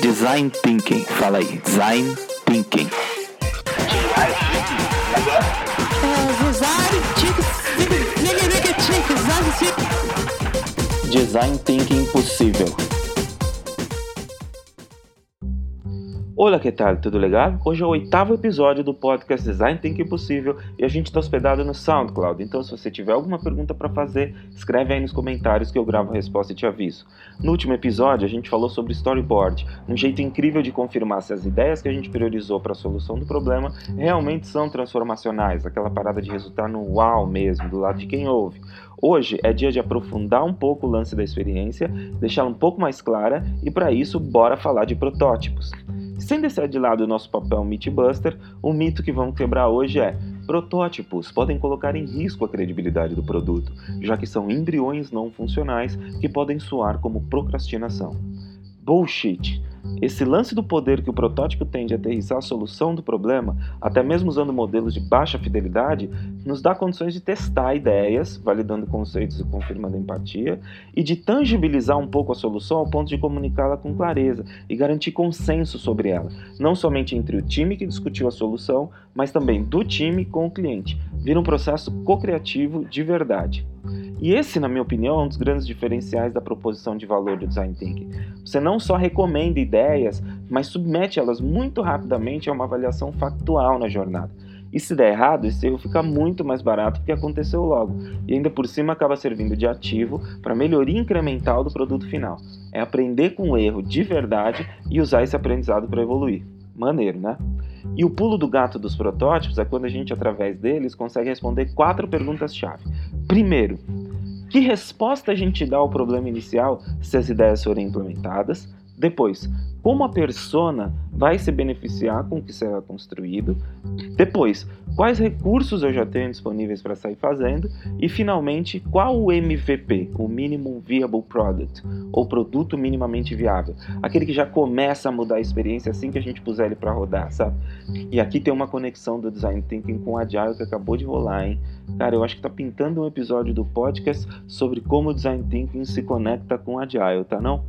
Design Thinking, fala aí, Design Thinking. Design Thinking possível. Olá, que tal? Tudo legal? Hoje é o oitavo episódio do podcast Design Thinking Possível e a gente está hospedado no SoundCloud. Então, se você tiver alguma pergunta para fazer, escreve aí nos comentários que eu gravo a resposta e te aviso. No último episódio, a gente falou sobre storyboard, um jeito incrível de confirmar se as ideias que a gente priorizou para a solução do problema realmente são transformacionais, aquela parada de resultar no uau mesmo, do lado de quem ouve. Hoje é dia de aprofundar um pouco o lance da experiência, deixá-la um pouco mais clara e para isso, bora falar de protótipos. Sem deixar de lado o nosso papel Mythbuster, o mito que vamos quebrar hoje é protótipos podem colocar em risco a credibilidade do produto, já que são embriões não funcionais que podem soar como procrastinação. Bullshit! Esse lance do poder que o protótipo tem de aterrissar a solução do problema, até mesmo usando modelos de baixa fidelidade, nos dá condições de testar ideias, validando conceitos e confirmando empatia, e de tangibilizar um pouco a solução ao ponto de comunicá-la com clareza e garantir consenso sobre ela, não somente entre o time que discutiu a solução, mas também do time com o cliente. Vira um processo co-criativo de verdade. E esse, na minha opinião, é um dos grandes diferenciais da proposição de valor do design thinking. Você não só recomenda ideias, mas submete elas muito rapidamente a uma avaliação factual na jornada. E se der errado, esse erro fica muito mais barato do que aconteceu logo, e ainda por cima acaba servindo de ativo para melhoria incremental do produto final. É aprender com o erro de verdade e usar esse aprendizado para evoluir. Maneiro, né? E o pulo do gato dos protótipos é quando a gente, através deles, consegue responder quatro perguntas-chave. Primeiro, que resposta a gente dá ao problema inicial se as ideias forem implementadas? Depois, como a persona vai se beneficiar com o que será construído? Depois, quais recursos eu já tenho disponíveis para sair fazendo? E finalmente, qual o MVP, o Minimum Viable Product, ou produto minimamente viável? Aquele que já começa a mudar a experiência assim que a gente puser ele para rodar, sabe? E aqui tem uma conexão do Design Thinking com o Agile que acabou de rolar, hein? Cara, eu acho que tá pintando um episódio do podcast sobre como o Design Thinking se conecta com o Agile, tá não?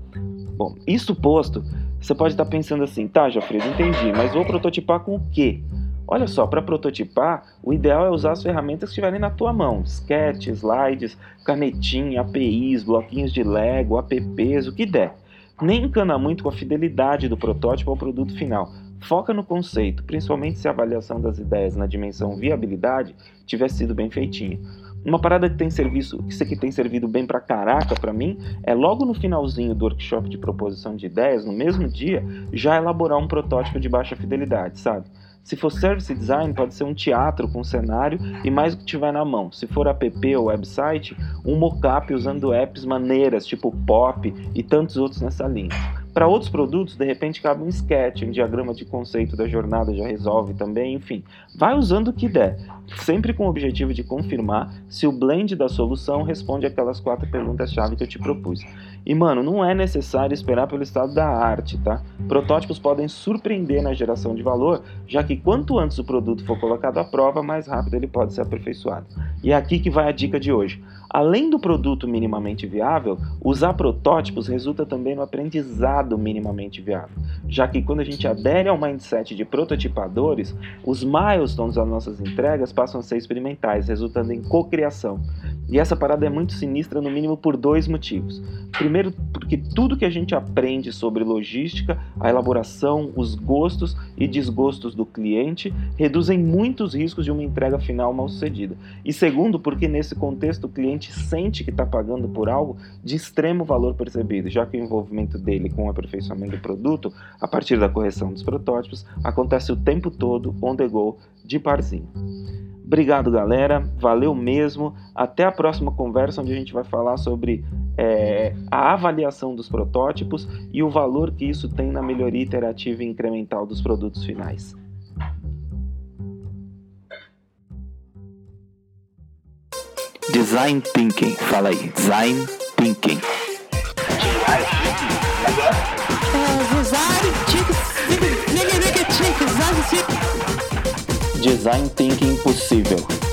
Bom, isso posto, você pode estar pensando assim, tá, Jafredo, entendi, mas vou prototipar com o quê? Olha só, para prototipar, o ideal é usar as ferramentas que estiverem na tua mão: sketch, slides, canetinha, APIs, bloquinhos de Lego, apps, o que der. Nem encana muito com a fidelidade do protótipo ao produto final. Foca no conceito, principalmente se a avaliação das ideias na dimensão viabilidade tiver sido bem feitinha. Uma parada que tem serviço, isso aqui tem servido bem pra caraca para mim, é logo no finalzinho do workshop de proposição de ideias, no mesmo dia, já elaborar um protótipo de baixa fidelidade, sabe? Se for service design, pode ser um teatro com cenário e mais o que tiver na mão. Se for app ou website, um mockup usando apps maneiras, tipo Pop e tantos outros nessa linha. Para outros produtos, de repente cabe um sketch, um diagrama de conceito da jornada já resolve também, enfim. Vai usando o que der, sempre com o objetivo de confirmar se o blend da solução responde aquelas quatro perguntas-chave que eu te propus. E mano, não é necessário esperar pelo estado da arte, tá? Protótipos podem surpreender na geração de valor, já que quanto antes o produto for colocado à prova, mais rápido ele pode ser aperfeiçoado. E é aqui que vai a dica de hoje. Além do produto minimamente viável, usar protótipos resulta também no aprendizado minimamente viável, já que quando a gente adere ao mindset de prototipadores, os milestones das nossas entregas passam a ser experimentais, resultando em cocriação. E essa parada é muito sinistra, no mínimo por dois motivos. Primeiro, porque tudo que a gente aprende sobre logística, a elaboração, os gostos e desgostos do cliente reduzem muitos riscos de uma entrega final mal sucedida. E segundo, porque nesse contexto o cliente sente que está pagando por algo de extremo valor percebido, já que o envolvimento dele com o aperfeiçoamento do produto, a partir da correção dos protótipos, acontece o tempo todo on the go, de parzinho. Obrigado, galera. Valeu mesmo. Até a próxima conversa, onde a gente vai falar sobre é, a avaliação dos protótipos e o valor que isso tem na melhoria iterativa e incremental dos produtos finais. Design Thinking, fala aí, Design Thinking. Design Thinking Possível.